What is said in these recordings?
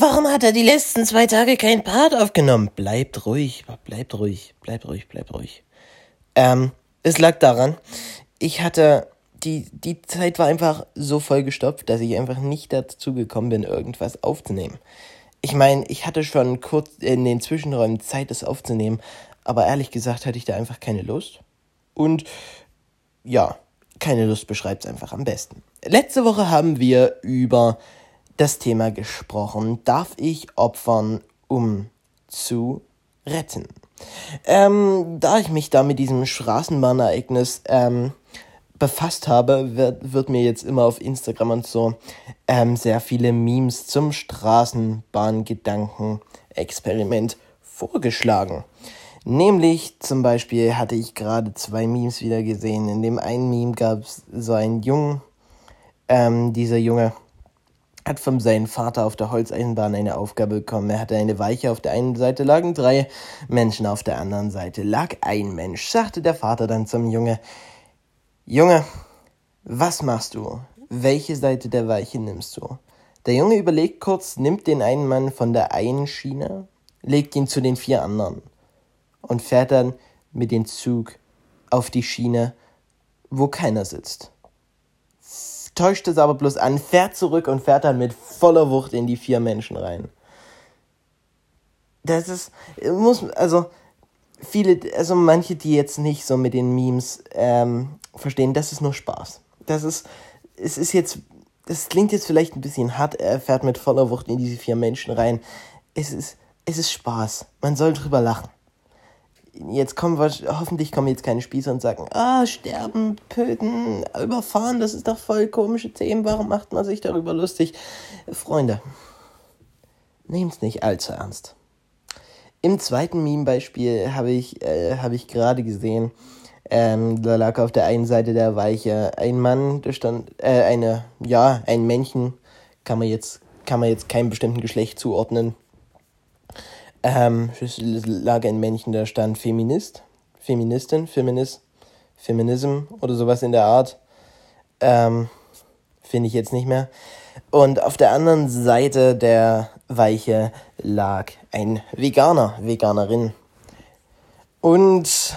warum hat er die letzten zwei Tage keinen Part aufgenommen? Bleibt ruhig, bleibt ruhig, bleibt ruhig, bleibt ruhig. Ähm, es lag daran, ich hatte, die, die Zeit war einfach so vollgestopft, dass ich einfach nicht dazu gekommen bin, irgendwas aufzunehmen. Ich meine, ich hatte schon kurz in den Zwischenräumen Zeit, das aufzunehmen, aber ehrlich gesagt hatte ich da einfach keine Lust. Und ja, keine Lust beschreibt es einfach am besten. Letzte Woche haben wir über das Thema gesprochen. Darf ich opfern, um zu retten? Ähm, da ich mich da mit diesem Straßenbahnereignis ähm, befasst habe, wird, wird mir jetzt immer auf Instagram und so ähm, sehr viele Memes zum Straßenbahngedanken-Experiment vorgeschlagen. Nämlich zum Beispiel hatte ich gerade zwei Memes wieder gesehen. In dem einen Meme gab es so einen Jungen, ähm, dieser Junge hat von seinem Vater auf der Holzeisenbahn eine Aufgabe bekommen. Er hatte eine Weiche, auf der einen Seite lagen drei Menschen, auf der anderen Seite lag ein Mensch, sagte der Vater dann zum Junge, Junge, was machst du? Welche Seite der Weiche nimmst du? Der Junge überlegt kurz, nimmt den einen Mann von der einen Schiene, legt ihn zu den vier anderen und fährt dann mit dem Zug auf die Schiene, wo keiner sitzt. Täuscht es aber bloß an, fährt zurück und fährt dann mit voller Wucht in die vier Menschen rein. Das ist, muss, also, viele, also manche, die jetzt nicht so mit den Memes ähm, verstehen, das ist nur Spaß. Das ist, es ist jetzt, das klingt jetzt vielleicht ein bisschen hart, er fährt mit voller Wucht in diese vier Menschen rein. Es ist, es ist Spaß. Man soll drüber lachen jetzt kommen hoffentlich kommen jetzt keine Spießer und sagen, ah, sterben, töten, überfahren, das ist doch voll komische Themen, warum macht man sich darüber lustig? Freunde, nehmt's nicht allzu ernst. Im zweiten Meme-Beispiel habe ich, äh, hab ich gerade gesehen, ähm, da lag auf der einen Seite der Weiche ein Mann, da stand, äh, eine, ja, ein Männchen, kann man jetzt, kann man jetzt keinem bestimmten Geschlecht zuordnen, ähm, lag ein Männchen, da stand Feminist, Feministin, Feminist, Feminism oder sowas in der Art. Ähm, Finde ich jetzt nicht mehr. Und auf der anderen Seite der Weiche lag ein Veganer, Veganerin. Und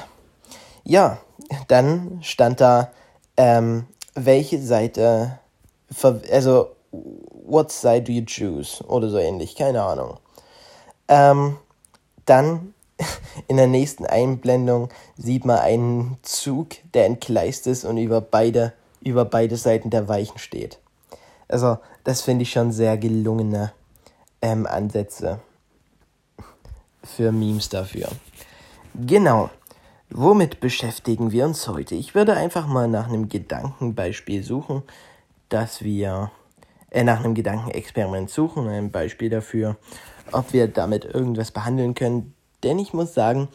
ja, dann stand da, ähm, welche Seite, also, what side do you choose? Oder so ähnlich, keine Ahnung. Ähm, dann in der nächsten Einblendung sieht man einen Zug, der entgleist ist und über beide, über beide Seiten der Weichen steht. Also, das finde ich schon sehr gelungene ähm, Ansätze für Memes dafür. Genau. Womit beschäftigen wir uns heute? Ich würde einfach mal nach einem Gedankenbeispiel suchen, dass wir nach einem Gedankenexperiment suchen, ein Beispiel dafür ob wir damit irgendwas behandeln können. Denn ich muss sagen,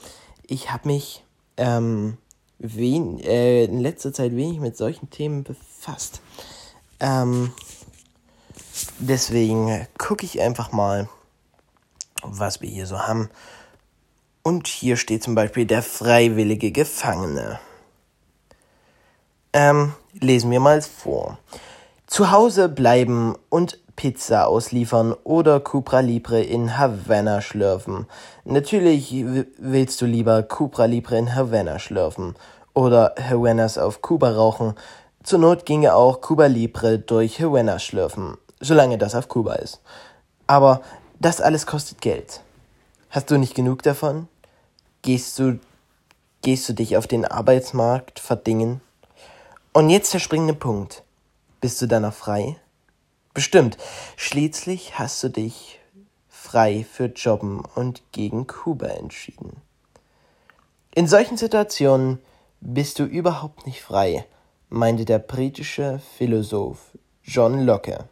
ich habe mich ähm, wen, äh, in letzter Zeit wenig mit solchen Themen befasst. Ähm, deswegen gucke ich einfach mal, was wir hier so haben. Und hier steht zum Beispiel der freiwillige Gefangene. Ähm, lesen wir mal vor. Zu Hause bleiben und Pizza ausliefern oder Cupra Libre in Havanna schlürfen. Natürlich willst du lieber Cupra Libre in Havanna schlürfen oder Havannas auf Kuba rauchen. Zur Not ginge auch Cuba Libre durch Havanna schlürfen, solange das auf Kuba ist. Aber das alles kostet Geld. Hast du nicht genug davon? Gehst du, gehst du dich auf den Arbeitsmarkt verdingen? Und jetzt der springende Punkt. Bist du danach frei? Bestimmt. Schließlich hast du dich frei für Jobben und gegen Kuba entschieden. In solchen Situationen bist du überhaupt nicht frei, meinte der britische Philosoph John Locke.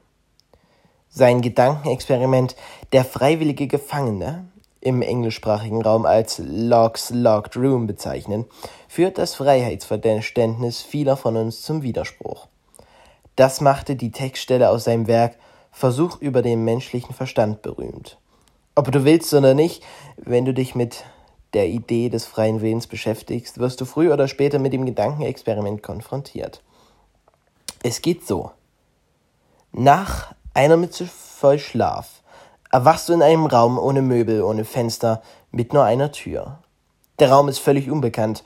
Sein Gedankenexperiment Der freiwillige Gefangene im englischsprachigen Raum als Locke's Locked Room bezeichnen, führt das Freiheitsverständnis vieler von uns zum Widerspruch. Das machte die Textstelle aus seinem Werk Versuch über den menschlichen Verstand berühmt. Ob du willst oder nicht, wenn du dich mit der Idee des freien Willens beschäftigst, wirst du früher oder später mit dem Gedankenexperiment konfrontiert. Es geht so. Nach einer Mütze voll Schlaf erwachst du in einem Raum ohne Möbel, ohne Fenster, mit nur einer Tür. Der Raum ist völlig unbekannt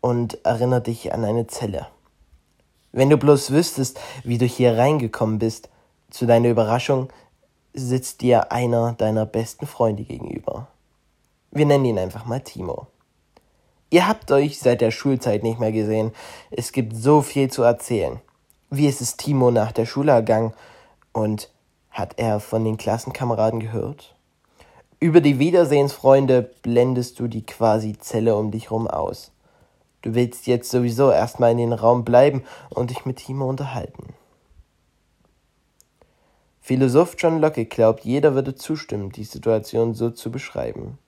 und erinnert dich an eine Zelle. Wenn du bloß wüsstest, wie du hier reingekommen bist, zu deiner Überraschung sitzt dir einer deiner besten Freunde gegenüber. Wir nennen ihn einfach mal Timo. Ihr habt euch seit der Schulzeit nicht mehr gesehen. Es gibt so viel zu erzählen. Wie ist es Timo nach der Schule ergangen? Und hat er von den Klassenkameraden gehört? Über die Wiedersehensfreunde blendest du die quasi Zelle um dich rum aus. Du willst jetzt sowieso erstmal in den Raum bleiben und dich mit Timo unterhalten. Philosoph John Locke glaubt, jeder würde zustimmen, die Situation so zu beschreiben.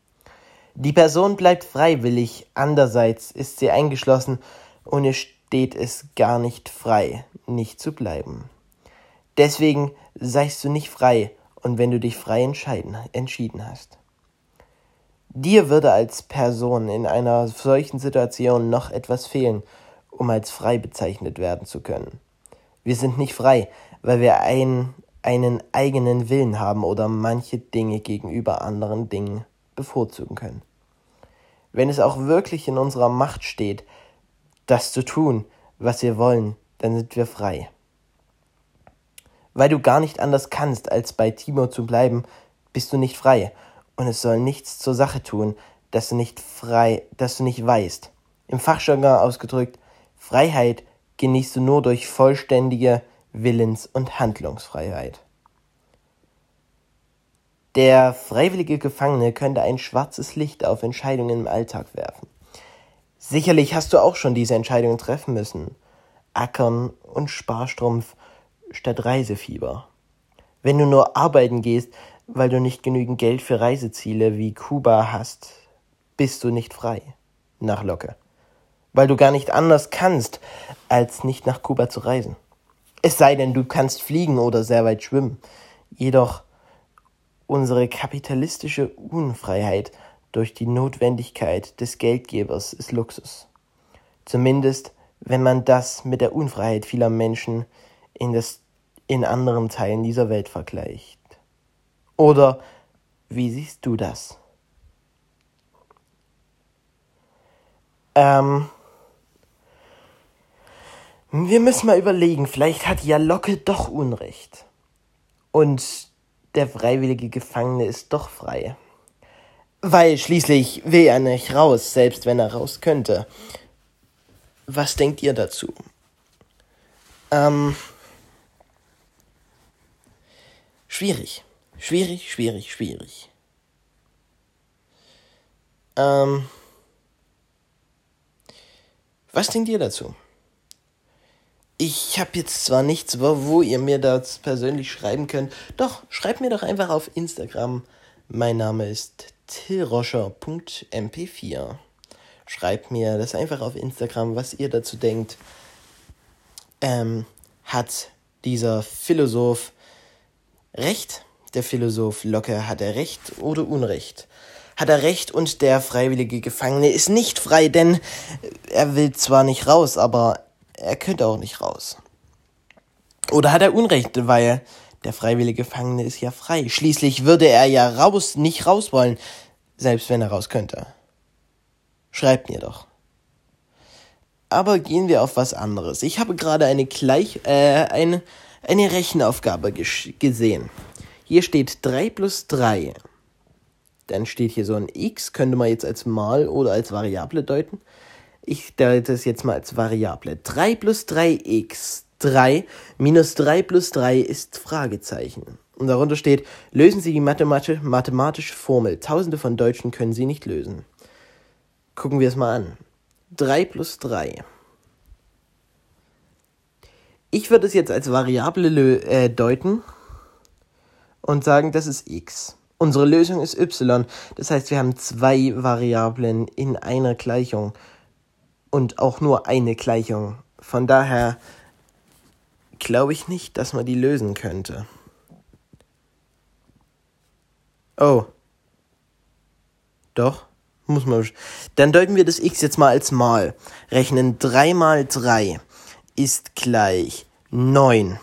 Die Person bleibt freiwillig, andererseits ist sie eingeschlossen und ihr steht es gar nicht frei, nicht zu bleiben. Deswegen seist du nicht frei und wenn du dich frei entscheiden, entschieden hast. Dir würde als Person in einer solchen Situation noch etwas fehlen, um als frei bezeichnet werden zu können. Wir sind nicht frei, weil wir ein, einen eigenen Willen haben oder manche Dinge gegenüber anderen Dingen bevorzugen können. Wenn es auch wirklich in unserer Macht steht, das zu tun, was wir wollen, dann sind wir frei. Weil du gar nicht anders kannst, als bei Timo zu bleiben, bist du nicht frei. Und es soll nichts zur Sache tun, dass du nicht frei, dass du nicht weißt. Im Fachjargon ausgedrückt, Freiheit genießt du nur durch vollständige Willens- und Handlungsfreiheit. Der freiwillige Gefangene könnte ein schwarzes Licht auf Entscheidungen im Alltag werfen. Sicherlich hast du auch schon diese Entscheidungen treffen müssen. Ackern und Sparstrumpf statt Reisefieber. Wenn du nur arbeiten gehst, weil du nicht genügend Geld für Reiseziele wie Kuba hast, bist du nicht frei. Nach Locke. Weil du gar nicht anders kannst, als nicht nach Kuba zu reisen. Es sei denn, du kannst fliegen oder sehr weit schwimmen. Jedoch Unsere kapitalistische Unfreiheit durch die Notwendigkeit des Geldgebers ist Luxus. Zumindest wenn man das mit der Unfreiheit vieler Menschen in, das, in anderen Teilen dieser Welt vergleicht. Oder wie siehst du das? Ähm, wir müssen mal überlegen, vielleicht hat ja Locke doch Unrecht. Und der freiwillige Gefangene ist doch frei. Weil schließlich will er nicht raus, selbst wenn er raus könnte. Was denkt ihr dazu? Ähm, schwierig. Schwierig, schwierig, schwierig. Ähm, was denkt ihr dazu? Ich habe jetzt zwar nichts, wo ihr mir das persönlich schreiben könnt. Doch, schreibt mir doch einfach auf Instagram. Mein Name ist tillroscher.mp4. Schreibt mir das einfach auf Instagram, was ihr dazu denkt. Ähm, hat dieser Philosoph recht? Der Philosoph Locke hat er recht oder Unrecht? Hat er recht und der freiwillige Gefangene ist nicht frei, denn er will zwar nicht raus, aber er könnte auch nicht raus. Oder hat er Unrecht, weil der freiwillige Gefangene ist ja frei. Schließlich würde er ja raus, nicht raus wollen, selbst wenn er raus könnte. Schreibt mir doch. Aber gehen wir auf was anderes. Ich habe gerade eine gleich, äh, eine, eine Rechenaufgabe gesehen. Hier steht 3 plus 3. Dann steht hier so ein x, könnte man jetzt als Mal oder als Variable deuten. Ich deute es jetzt mal als Variable. 3 plus 3x. 3 minus 3 plus 3 ist Fragezeichen. Und darunter steht, lösen Sie die mathematische, Formel. Tausende von Deutschen können sie nicht lösen. Gucken wir es mal an. 3 plus 3. Ich würde es jetzt als Variable äh, deuten und sagen, das ist x. Unsere Lösung ist y. Das heißt, wir haben zwei Variablen in einer Gleichung und auch nur eine Gleichung. Von daher glaube ich nicht, dass man die lösen könnte. Oh. Doch, muss man. Dann deuten wir das x jetzt mal als mal. Rechnen 3 mal 3 ist gleich 9.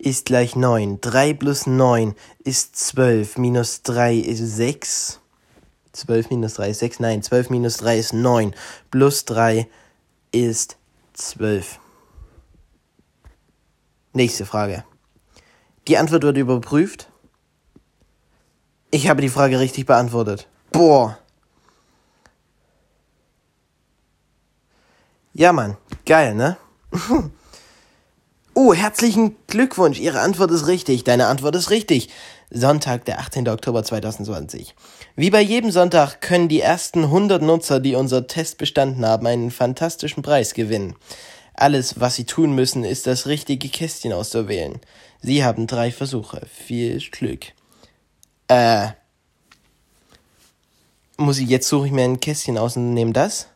ist gleich 9. 3 plus 9 ist 12. Minus 3 ist 6. 12 minus 3 ist 6. Nein, 12 minus 3 ist 9. Plus 3 ist 12. Nächste Frage. Die Antwort wird überprüft. Ich habe die Frage richtig beantwortet. Boah. Ja, Mann. Geil, ne? oh, herzlichen Glückwunsch. Ihre Antwort ist richtig. Deine Antwort ist richtig. Sonntag, der 18. Oktober 2020. Wie bei jedem Sonntag können die ersten 100 Nutzer, die unser Test bestanden haben, einen fantastischen Preis gewinnen. Alles, was sie tun müssen, ist das richtige Kästchen auszuwählen. Sie haben drei Versuche. Viel Glück. Äh. Muss ich jetzt suche ich mir ein Kästchen aus und nehme das?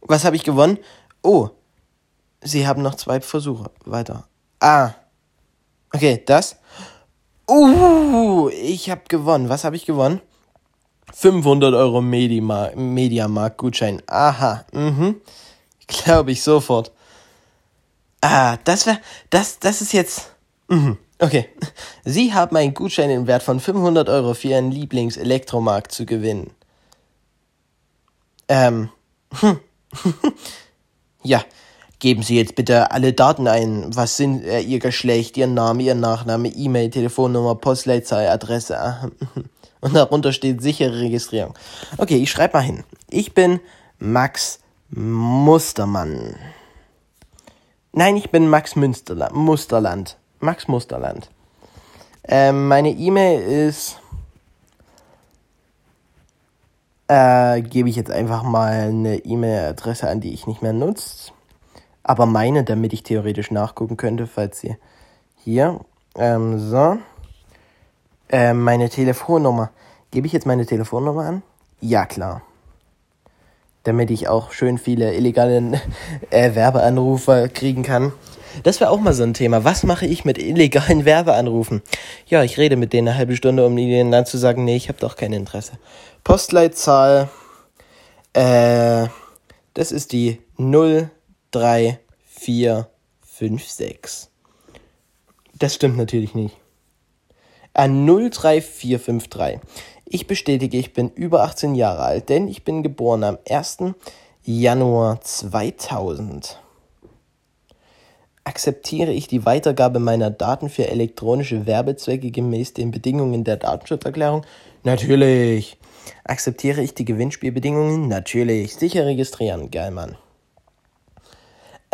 Was habe ich gewonnen? Oh. Sie haben noch zwei Versuche. Weiter. Ah. Okay, das. Uh, ich habe gewonnen. Was habe ich gewonnen? 500 Euro Mediamarkt-Gutschein. Aha, mhm. Glaube ich sofort. Ah, das wäre, das, das ist jetzt, mhm. Okay. Sie haben einen Gutschein im Wert von 500 Euro für Ihren Lieblings-Elektromarkt zu gewinnen. Ähm, hm. ja, Geben Sie jetzt bitte alle Daten ein. Was sind äh, Ihr Geschlecht, Ihr Name, Ihr Nachname, E-Mail, Telefonnummer, Postleitzahl, Adresse. Und darunter steht sichere Registrierung. Okay, ich schreibe mal hin. Ich bin Max Mustermann. Nein, ich bin Max Münsterland, Musterland. Max Musterland. Ähm, meine E-Mail ist. Äh, gebe ich jetzt einfach mal eine E-Mail-Adresse an, die ich nicht mehr nutze aber meine, damit ich theoretisch nachgucken könnte, falls sie hier, ähm, so, ähm, meine Telefonnummer. Gebe ich jetzt meine Telefonnummer an? Ja, klar. Damit ich auch schön viele illegale äh, Werbeanrufe kriegen kann. Das wäre auch mal so ein Thema. Was mache ich mit illegalen Werbeanrufen? Ja, ich rede mit denen eine halbe Stunde, um ihnen dann zu sagen, nee, ich habe doch kein Interesse. Postleitzahl, äh, das ist die 0 3, 4, 5, 6. Das stimmt natürlich nicht. An 03453. Ich bestätige, ich bin über 18 Jahre alt, denn ich bin geboren am 1. Januar 2000. Akzeptiere ich die Weitergabe meiner Daten für elektronische Werbezwecke gemäß den Bedingungen der Datenschutzerklärung? Natürlich. Akzeptiere ich die Gewinnspielbedingungen? Natürlich. Sicher registrieren. Geil, Mann.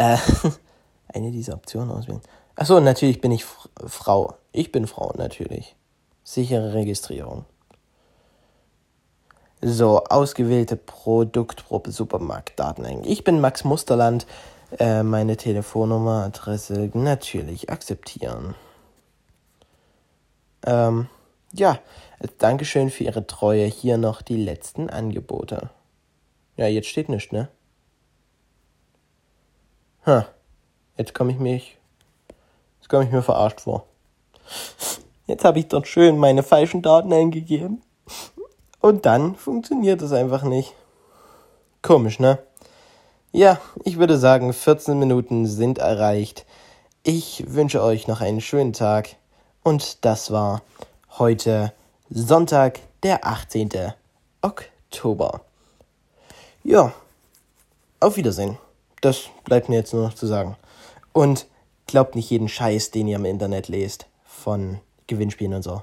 Äh, eine dieser Optionen auswählen. Achso, natürlich bin ich Frau. Ich bin Frau, natürlich. Sichere Registrierung. So, ausgewählte Produktgruppe Supermarktdaten eigentlich. Ich bin Max Musterland. Äh, meine Telefonnummer, Adresse, natürlich akzeptieren. Ähm, ja, Dankeschön für Ihre Treue. Hier noch die letzten Angebote. Ja, jetzt steht nichts, ne? Ha, jetzt komme ich mich, jetzt komme ich mir verarscht vor. Jetzt habe ich dort schön meine falschen Daten eingegeben. Und dann funktioniert es einfach nicht. Komisch, ne? Ja, ich würde sagen, 14 Minuten sind erreicht. Ich wünsche euch noch einen schönen Tag. Und das war heute Sonntag, der 18. Oktober. Ja, auf Wiedersehen. Das bleibt mir jetzt nur noch zu sagen. Und glaubt nicht jeden Scheiß, den ihr im Internet lest, von Gewinnspielen und so.